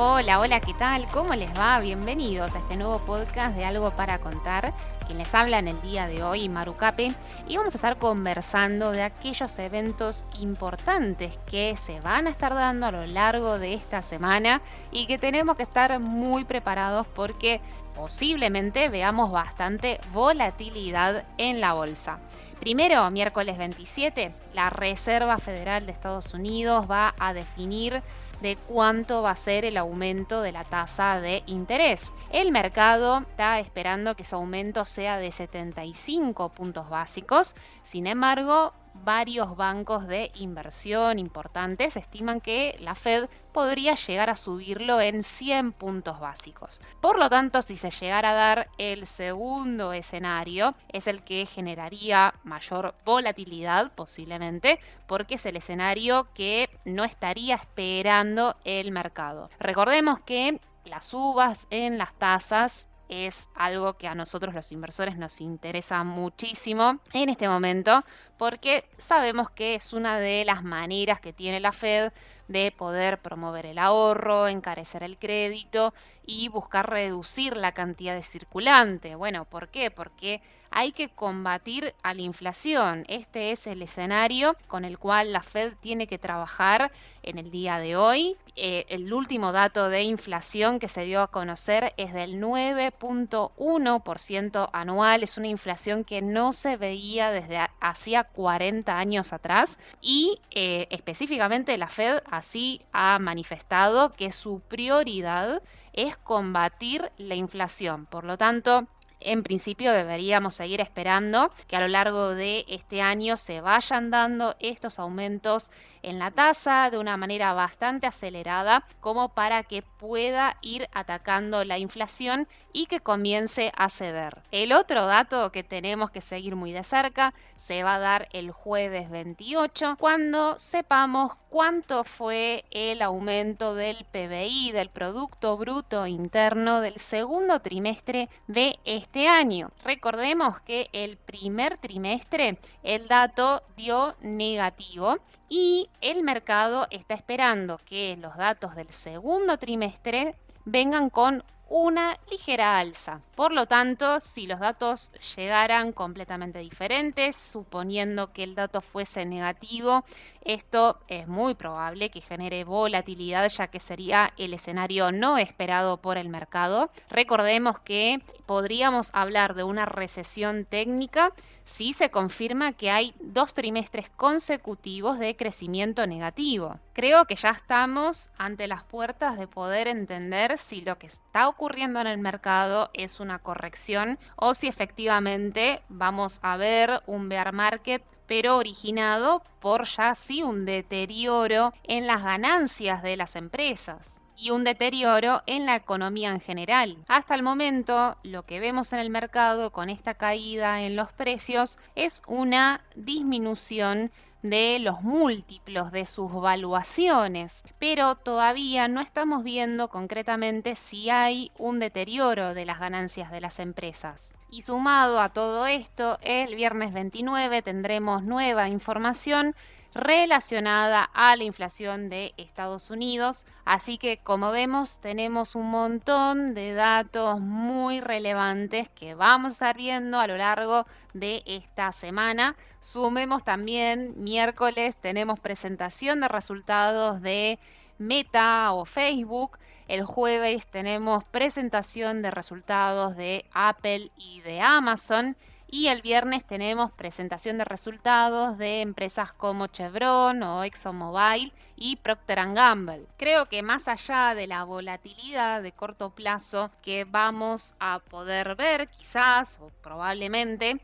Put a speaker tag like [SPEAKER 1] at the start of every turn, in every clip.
[SPEAKER 1] Hola, hola, ¿qué tal? ¿Cómo les va? Bienvenidos a este nuevo podcast de Algo para Contar. Quien les habla en el día de hoy, Marucape, y vamos a estar conversando de aquellos eventos importantes que se van a estar dando a lo largo de esta semana y que tenemos que estar muy preparados porque posiblemente veamos bastante volatilidad en la bolsa. Primero, miércoles 27, la Reserva Federal de Estados Unidos va a definir de cuánto va a ser el aumento de la tasa de interés. El mercado está esperando que ese aumento sea de 75 puntos básicos, sin embargo, varios bancos de inversión importantes estiman que la Fed podría llegar a subirlo en 100 puntos básicos. Por lo tanto, si se llegara a dar el segundo escenario, es el que generaría mayor volatilidad posiblemente, porque es el escenario que no estaría esperando el mercado. Recordemos que las subas en las tasas es algo que a nosotros los inversores nos interesa muchísimo en este momento porque sabemos que es una de las maneras que tiene la Fed de poder promover el ahorro, encarecer el crédito y buscar reducir la cantidad de circulante. Bueno, ¿por qué? Porque hay que combatir a la inflación. Este es el escenario con el cual la Fed tiene que trabajar en el día de hoy. Eh, el último dato de inflación que se dio a conocer es del 9.1% anual. Es una inflación que no se veía desde hacía 40 años atrás y eh, específicamente la Fed así ha manifestado que su prioridad es combatir la inflación. Por lo tanto, en principio deberíamos seguir esperando que a lo largo de este año se vayan dando estos aumentos en la tasa de una manera bastante acelerada como para que pueda ir atacando la inflación y que comience a ceder. El otro dato que tenemos que seguir muy de cerca se va a dar el jueves 28 cuando sepamos cuánto fue el aumento del PBI, del Producto Bruto Interno del segundo trimestre de este año. Recordemos que el primer trimestre el dato dio negativo y el mercado está esperando que los datos del segundo trimestre vengan con una ligera alza. Por lo tanto, si los datos llegaran completamente diferentes, suponiendo que el dato fuese negativo, esto es muy probable que genere volatilidad ya que sería el escenario no esperado por el mercado. Recordemos que podríamos hablar de una recesión técnica si se confirma que hay dos trimestres consecutivos de crecimiento negativo. Creo que ya estamos ante las puertas de poder entender si lo que está ocurriendo en el mercado es una corrección o si efectivamente vamos a ver un bear market pero originado por ya sí un deterioro en las ganancias de las empresas y un deterioro en la economía en general. Hasta el momento, lo que vemos en el mercado con esta caída en los precios es una disminución de los múltiplos de sus valuaciones, pero todavía no estamos viendo concretamente si hay un deterioro de las ganancias de las empresas. Y sumado a todo esto, el viernes 29 tendremos nueva información relacionada a la inflación de Estados Unidos. Así que como vemos tenemos un montón de datos muy relevantes que vamos a estar viendo a lo largo de esta semana. Sumemos también miércoles tenemos presentación de resultados de Meta o Facebook. El jueves tenemos presentación de resultados de Apple y de Amazon. Y el viernes tenemos presentación de resultados de empresas como Chevron o ExxonMobil y Procter Gamble. Creo que más allá de la volatilidad de corto plazo que vamos a poder ver quizás o probablemente,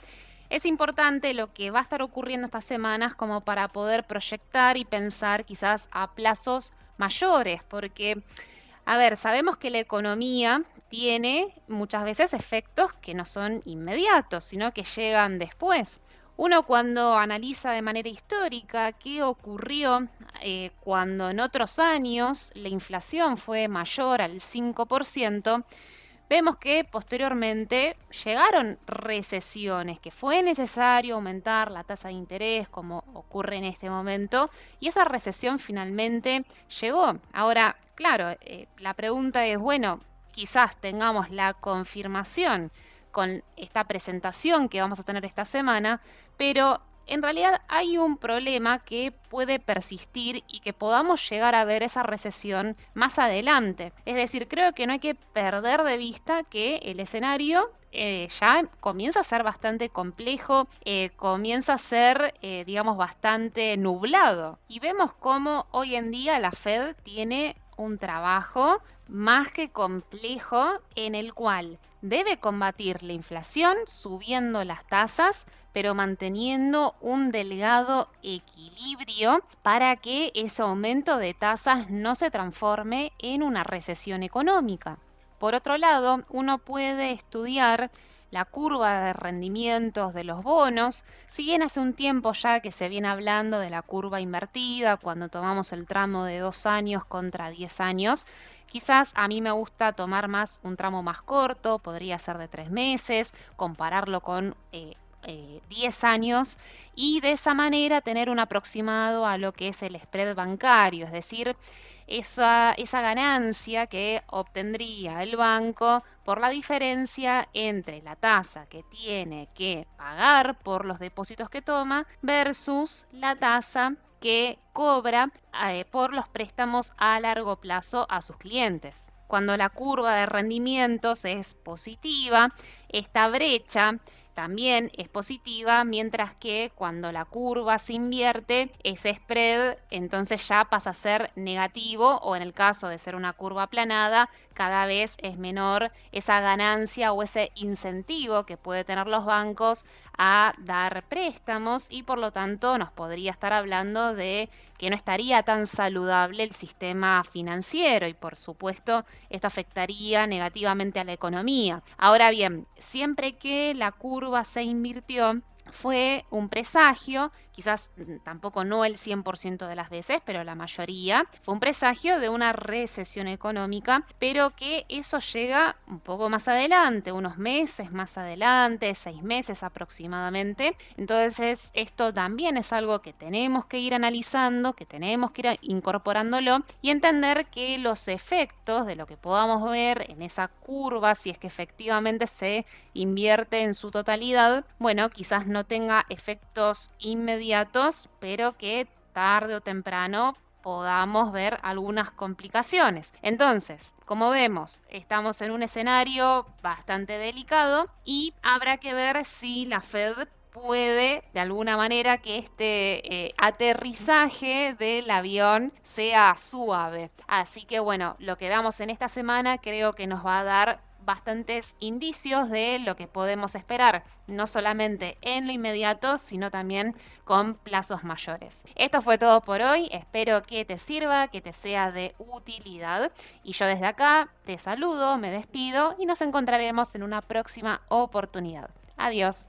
[SPEAKER 1] es importante lo que va a estar ocurriendo estas semanas como para poder proyectar y pensar quizás a plazos mayores, porque, a ver, sabemos que la economía tiene muchas veces efectos que no son inmediatos, sino que llegan después. Uno cuando analiza de manera histórica qué ocurrió eh, cuando en otros años la inflación fue mayor al 5%, vemos que posteriormente llegaron recesiones, que fue necesario aumentar la tasa de interés como ocurre en este momento, y esa recesión finalmente llegó. Ahora, claro, eh, la pregunta es, bueno, quizás tengamos la confirmación con esta presentación que vamos a tener esta semana, pero en realidad hay un problema que puede persistir y que podamos llegar a ver esa recesión más adelante. Es decir, creo que no hay que perder de vista que el escenario eh, ya comienza a ser bastante complejo, eh, comienza a ser, eh, digamos, bastante nublado. Y vemos cómo hoy en día la Fed tiene un trabajo más que complejo en el cual debe combatir la inflación subiendo las tasas, pero manteniendo un delgado equilibrio para que ese aumento de tasas no se transforme en una recesión económica. Por otro lado, uno puede estudiar la curva de rendimientos de los bonos, si bien hace un tiempo ya que se viene hablando de la curva invertida, cuando tomamos el tramo de dos años contra 10 años, Quizás a mí me gusta tomar más un tramo más corto, podría ser de tres meses, compararlo con 10 eh, eh, años y de esa manera tener un aproximado a lo que es el spread bancario, es decir, esa, esa ganancia que obtendría el banco por la diferencia entre la tasa que tiene que pagar por los depósitos que toma versus la tasa que cobra eh, por los préstamos a largo plazo a sus clientes. Cuando la curva de rendimientos es positiva, esta brecha también es positiva, mientras que cuando la curva se invierte, ese spread entonces ya pasa a ser negativo o en el caso de ser una curva aplanada, cada vez es menor esa ganancia o ese incentivo que puede tener los bancos a dar préstamos y por lo tanto nos podría estar hablando de que no estaría tan saludable el sistema financiero y por supuesto esto afectaría negativamente a la economía. Ahora bien, siempre que la curva se invirtió, fue un presagio, quizás mm, tampoco no el 100% de las veces, pero la mayoría, fue un presagio de una recesión económica, pero que eso llega un poco más adelante, unos meses más adelante, seis meses aproximadamente. Entonces esto también es algo que tenemos que ir analizando, que tenemos que ir incorporándolo y entender que los efectos de lo que podamos ver en esa curva, si es que efectivamente se invierte en su totalidad, bueno, quizás no tenga efectos inmediatos, pero que tarde o temprano podamos ver algunas complicaciones. Entonces, como vemos, estamos en un escenario bastante delicado y habrá que ver si la Fed puede de alguna manera que este eh, aterrizaje del avión sea suave. Así que bueno, lo que vamos en esta semana creo que nos va a dar bastantes indicios de lo que podemos esperar, no solamente en lo inmediato, sino también con plazos mayores. Esto fue todo por hoy, espero que te sirva, que te sea de utilidad y yo desde acá te saludo, me despido y nos encontraremos en una próxima oportunidad. Adiós.